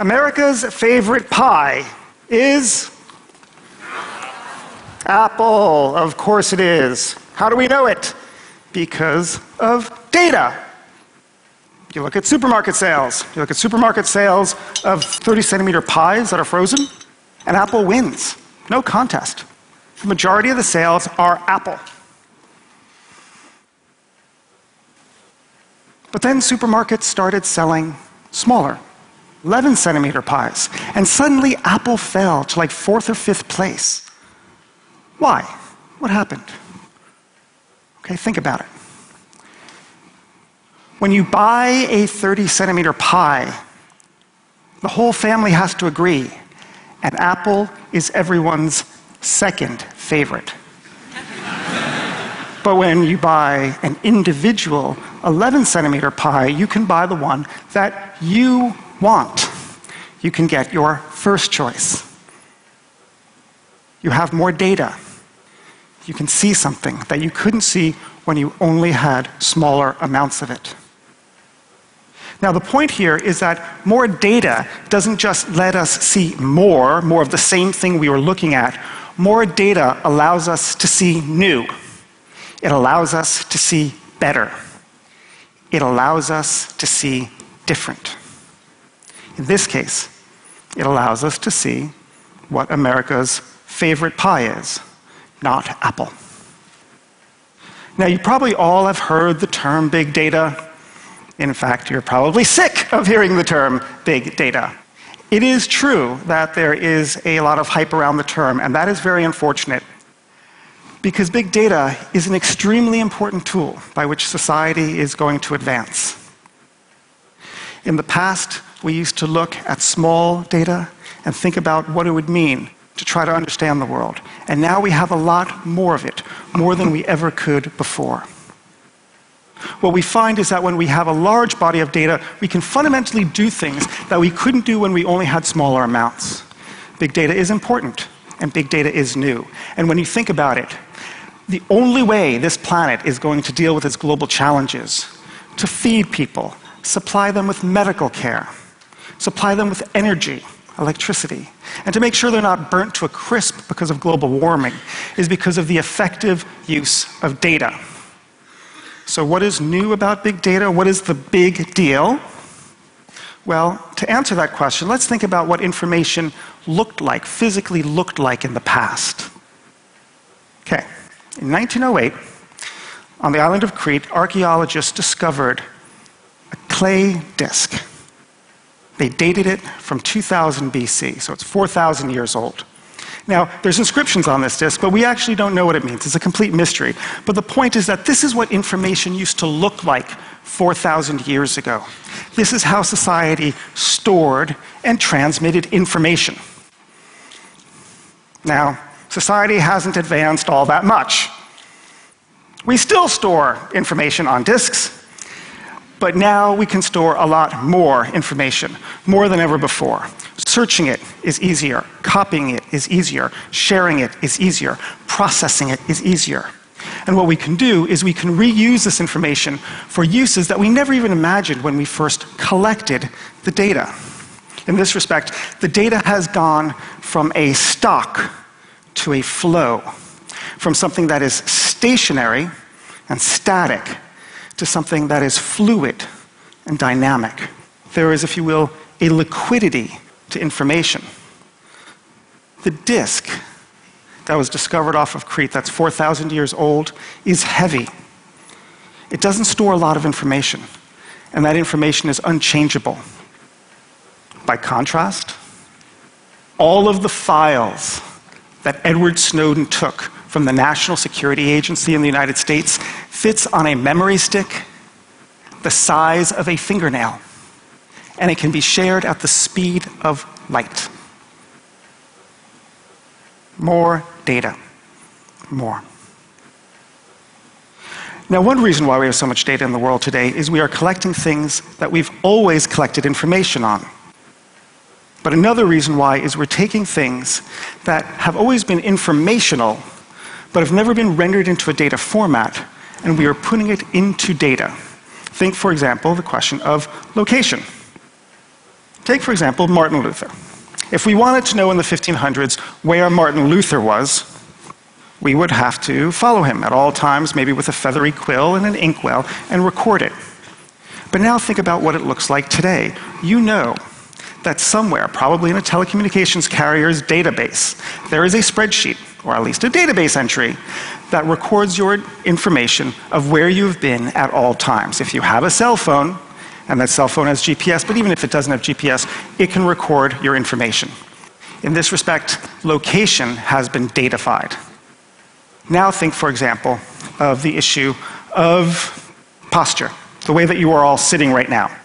America's favorite pie is Apple. Of course it is. How do we know it? Because of data. You look at supermarket sales. You look at supermarket sales of 30 centimeter pies that are frozen, and Apple wins. No contest. The majority of the sales are Apple. But then supermarkets started selling smaller, 11 centimeter pies, and suddenly Apple fell to like fourth or fifth place. Why? What happened? Okay, think about it. When you buy a 30 centimeter pie, the whole family has to agree, and Apple is everyone's second favorite. but when you buy an individual 11 centimeter pie, you can buy the one that you want. You can get your first choice. You have more data. You can see something that you couldn't see when you only had smaller amounts of it. Now, the point here is that more data doesn't just let us see more, more of the same thing we were looking at. More data allows us to see new. It allows us to see better. It allows us to see different. In this case, it allows us to see what America's favorite pie is, not Apple. Now, you probably all have heard the term big data. In fact, you're probably sick of hearing the term big data. It is true that there is a lot of hype around the term, and that is very unfortunate because big data is an extremely important tool by which society is going to advance. In the past, we used to look at small data and think about what it would mean to try to understand the world. And now we have a lot more of it, more than we ever could before. What we find is that when we have a large body of data, we can fundamentally do things that we couldn't do when we only had smaller amounts. Big data is important, and big data is new. And when you think about it, the only way this planet is going to deal with its global challenges to feed people, supply them with medical care, supply them with energy, electricity, and to make sure they're not burnt to a crisp because of global warming is because of the effective use of data. So, what is new about big data? What is the big deal? Well, to answer that question, let's think about what information looked like, physically looked like in the past. Okay, in 1908, on the island of Crete, archaeologists discovered a clay disk they dated it from 2000 BC, so it's 4,000 years old. Now, there's inscriptions on this disk, but we actually don't know what it means. It's a complete mystery. But the point is that this is what information used to look like 4,000 years ago. This is how society stored and transmitted information. Now, society hasn't advanced all that much. We still store information on disks, but now we can store a lot more information, more than ever before. Searching it is easier, copying it is easier, sharing it is easier, processing it is easier. And what we can do is we can reuse this information for uses that we never even imagined when we first collected the data. In this respect, the data has gone from a stock to a flow, from something that is stationary and static to something that is fluid and dynamic. There is, if you will, a liquidity to information. The disk that was discovered off of Crete, that's 4,000 years old, is heavy. It doesn't store a lot of information, and that information is unchangeable. By contrast, all of the files that Edward Snowden took from the National Security Agency in the United States fits on a memory stick the size of a fingernail, and it can be shared at the speed of light. More data. More. Now, one reason why we have so much data in the world today is we are collecting things that we've always collected information on. But another reason why is we're taking things that have always been informational, but have never been rendered into a data format and we are putting it into data. Think, for example, the question of location. Take, for example, Martin Luther. If we wanted to know in the 1500s where Martin Luther was, we would have to follow him at all times, maybe with a feathery quill and an inkwell, and record it. But now think about what it looks like today. You know that somewhere, probably in a telecommunications carrier's database, there is a spreadsheet, or at least a database entry, that records your information of where you've been at all times. If you have a cell phone, and that cell phone has GPS, but even if it doesn't have GPS, it can record your information. In this respect, location has been datafied. Now think, for example, of the issue of posture, the way that you are all sitting right now.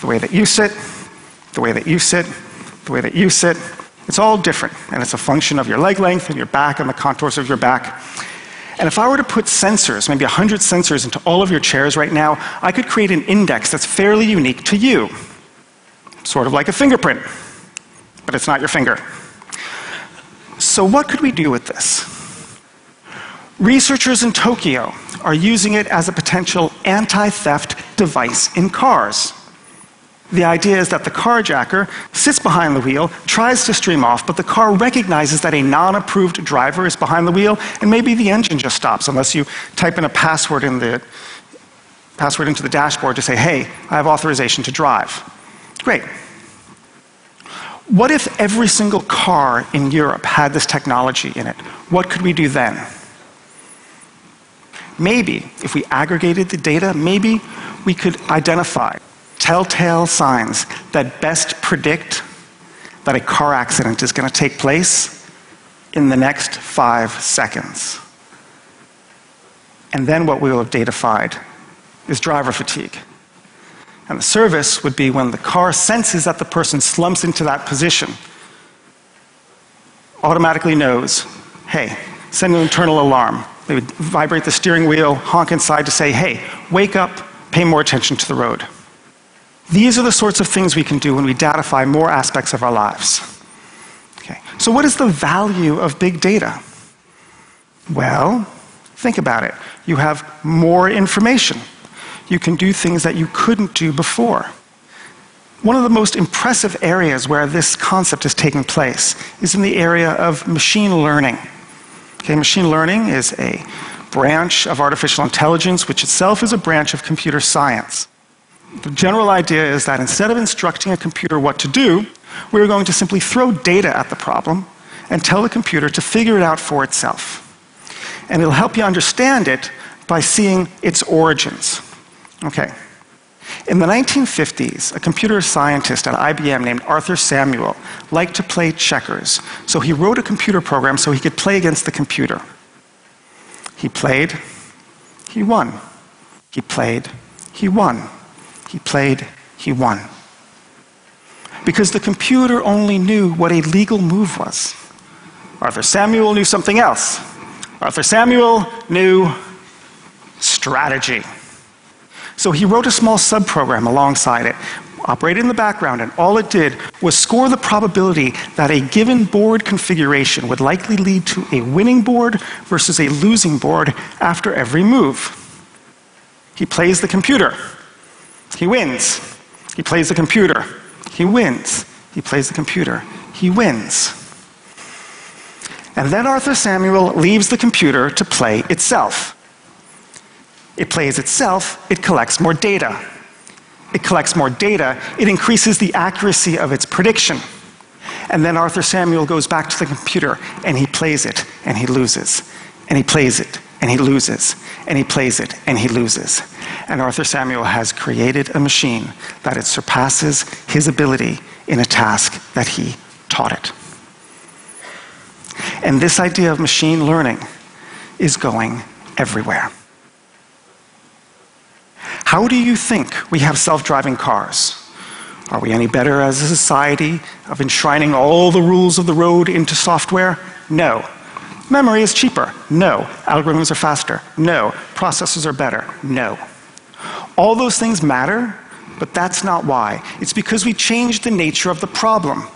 The way that you sit, the way that you sit, the way that you sit, it's all different, and it's a function of your leg length and your back and the contours of your back. And if I were to put sensors, maybe 100 sensors, into all of your chairs right now, I could create an index that's fairly unique to you. Sort of like a fingerprint, but it's not your finger. So, what could we do with this? Researchers in Tokyo are using it as a potential anti theft device in cars. The idea is that the carjacker sits behind the wheel, tries to stream off, but the car recognizes that a non approved driver is behind the wheel, and maybe the engine just stops unless you type in a password, in the, password into the dashboard to say, hey, I have authorization to drive. Great. What if every single car in Europe had this technology in it? What could we do then? Maybe, if we aggregated the data, maybe we could identify telltale signs that best predict that a car accident is going to take place in the next five seconds. And then what we will have datafied is driver fatigue. And the service would be when the car senses that the person slumps into that position, automatically knows, hey, send an internal alarm. They would vibrate the steering wheel, honk inside to say, hey, wake up, pay more attention to the road. These are the sorts of things we can do when we datify more aspects of our lives. Okay. So, what is the value of big data? Well, think about it. You have more information. You can do things that you couldn't do before. One of the most impressive areas where this concept is taking place is in the area of machine learning. Okay, machine learning is a branch of artificial intelligence, which itself is a branch of computer science. The general idea is that instead of instructing a computer what to do, we're going to simply throw data at the problem and tell the computer to figure it out for itself. And it'll help you understand it by seeing its origins. Okay. In the 1950s, a computer scientist at IBM named Arthur Samuel liked to play checkers. So he wrote a computer program so he could play against the computer. He played, he won. He played, he won. He played, he won. Because the computer only knew what a legal move was. Arthur Samuel knew something else. Arthur Samuel knew strategy. So he wrote a small subprogram alongside it, operated in the background, and all it did was score the probability that a given board configuration would likely lead to a winning board versus a losing board after every move. He plays the computer. He wins. He plays the computer. He wins. He plays the computer. He wins. And then Arthur Samuel leaves the computer to play itself. It plays itself, it collects more data. It collects more data, it increases the accuracy of its prediction. And then Arthur Samuel goes back to the computer and he plays it and he loses. And he plays it and he loses. And he plays it and he loses. And Arthur Samuel has created a machine that it surpasses his ability in a task that he taught it. And this idea of machine learning is going everywhere. How do you think we have self driving cars? Are we any better as a society of enshrining all the rules of the road into software? No. Memory is cheaper. No. Algorithms are faster. No. Processors are better. No. All those things matter, but that's not why. It's because we changed the nature of the problem.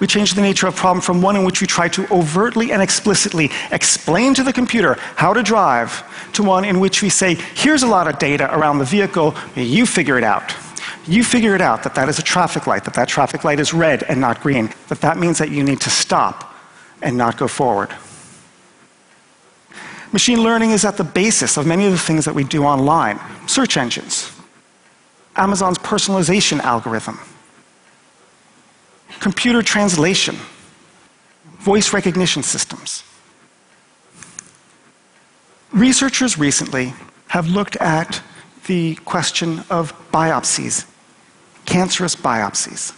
We changed the nature of the problem from one in which we try to overtly and explicitly explain to the computer how to drive to one in which we say, here's a lot of data around the vehicle, you figure it out. You figure it out that that is a traffic light, that that traffic light is red and not green, that that means that you need to stop and not go forward. Machine learning is at the basis of many of the things that we do online search engines, Amazon's personalization algorithm, computer translation, voice recognition systems. Researchers recently have looked at the question of biopsies, cancerous biopsies.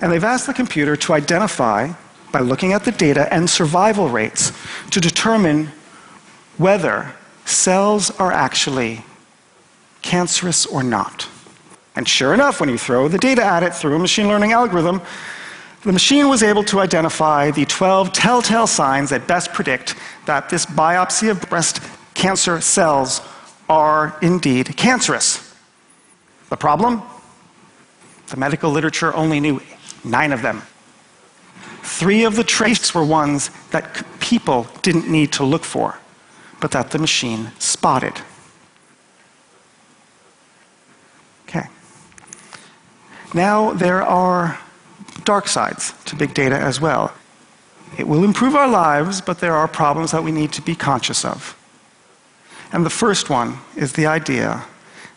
And they've asked the computer to identify, by looking at the data and survival rates, to determine whether cells are actually cancerous or not. And sure enough, when you throw the data at it through a machine learning algorithm, the machine was able to identify the 12 telltale signs that best predict that this biopsy of breast cancer cells are indeed cancerous. The problem? The medical literature only knew nine of them. Three of the traits were ones that people didn't need to look for, but that the machine spotted. Okay. Now there are dark sides to big data as well. It will improve our lives, but there are problems that we need to be conscious of. And the first one is the idea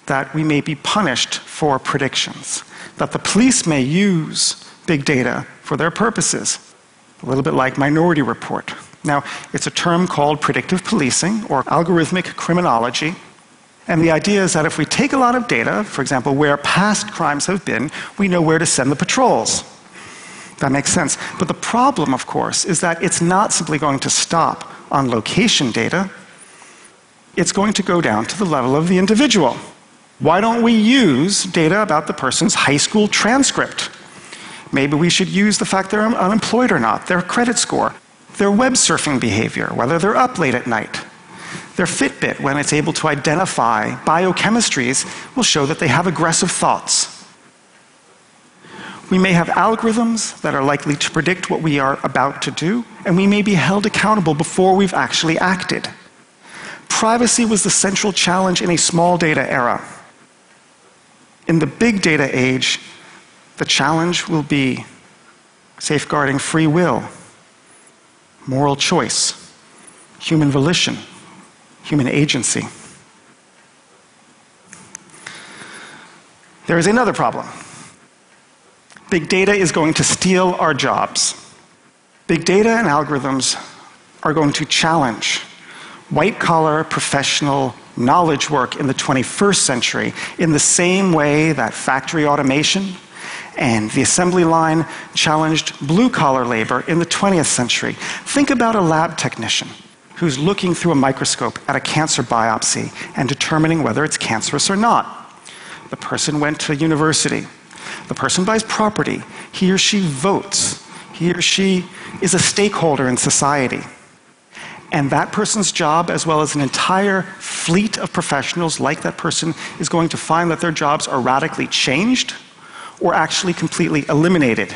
that we may be punished for predictions, that the police may use big data for their purposes, a little bit like Minority Report. Now, it's a term called predictive policing or algorithmic criminology. And the idea is that if we take a lot of data, for example, where past crimes have been, we know where to send the patrols. That makes sense. But the problem, of course, is that it's not simply going to stop on location data, it's going to go down to the level of the individual. Why don't we use data about the person's high school transcript? Maybe we should use the fact they're unemployed or not, their credit score, their web surfing behavior, whether they're up late at night. Their Fitbit, when it's able to identify biochemistries, will show that they have aggressive thoughts. We may have algorithms that are likely to predict what we are about to do, and we may be held accountable before we've actually acted. Privacy was the central challenge in a small data era. In the big data age, the challenge will be safeguarding free will, moral choice, human volition, human agency. There is another problem. Big data is going to steal our jobs. Big data and algorithms are going to challenge white collar professional knowledge work in the 21st century in the same way that factory automation and the assembly line challenged blue collar labor in the 20th century. Think about a lab technician who's looking through a microscope at a cancer biopsy and determining whether it's cancerous or not. The person went to university. The person buys property. He or she votes. He or she is a stakeholder in society. And that person's job, as well as an entire fleet of professionals like that person, is going to find that their jobs are radically changed or actually completely eliminated.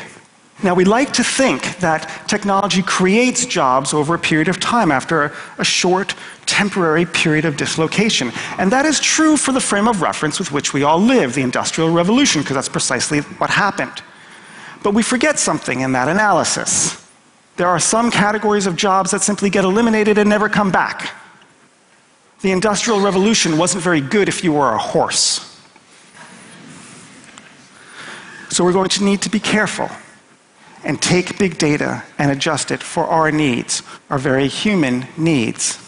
Now, we like to think that technology creates jobs over a period of time after a, a, short, temporary period of dislocation. And that is true for the frame of reference with which we all live, the Industrial Revolution, because that's precisely what happened. But we forget something in that analysis. There are some categories of jobs that simply get eliminated and never come back. The Industrial Revolution wasn't very good if you were a horse. So we're going to need to be careful and take big data and adjust it for our needs, our very human needs.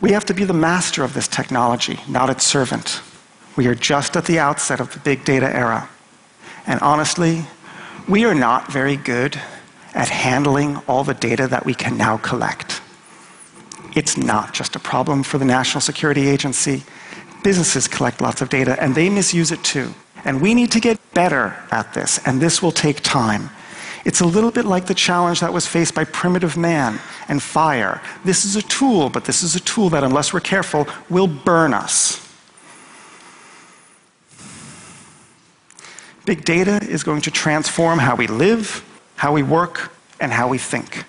We have to be the master of this technology, not its servant. We are just at the outset of the big data era. And honestly, we are not very good at handling all the data that we can now collect. It's not just a problem for the National Security Agency. Businesses collect lots of data and they misuse it too. And we need to get better at this, and this will take time. It's a little bit like the challenge that was faced by primitive man and fire. This is a tool, but this is a tool that, unless we're careful, will burn us. Big data is going to transform how we live, how we work, and how we think.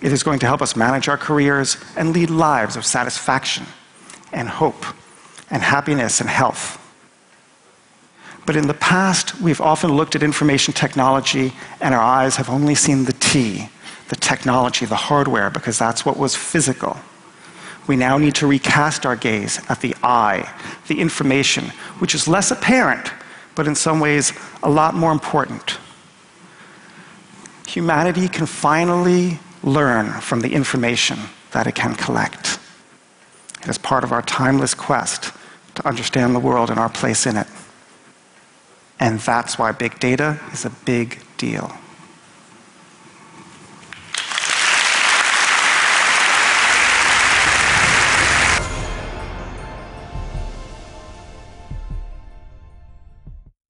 It is going to help us manage our careers and lead lives of satisfaction and hope and happiness and health. But in the past, we've often looked at information technology and our eyes have only seen the T, the technology, the hardware, because that's what was physical. We now need to recast our gaze at the I, the information, which is less apparent, but in some ways a lot more important. Humanity can finally learn from the information that it can collect. It is part of our timeless quest to understand the world and our place in it. And that's why big data is a big deal.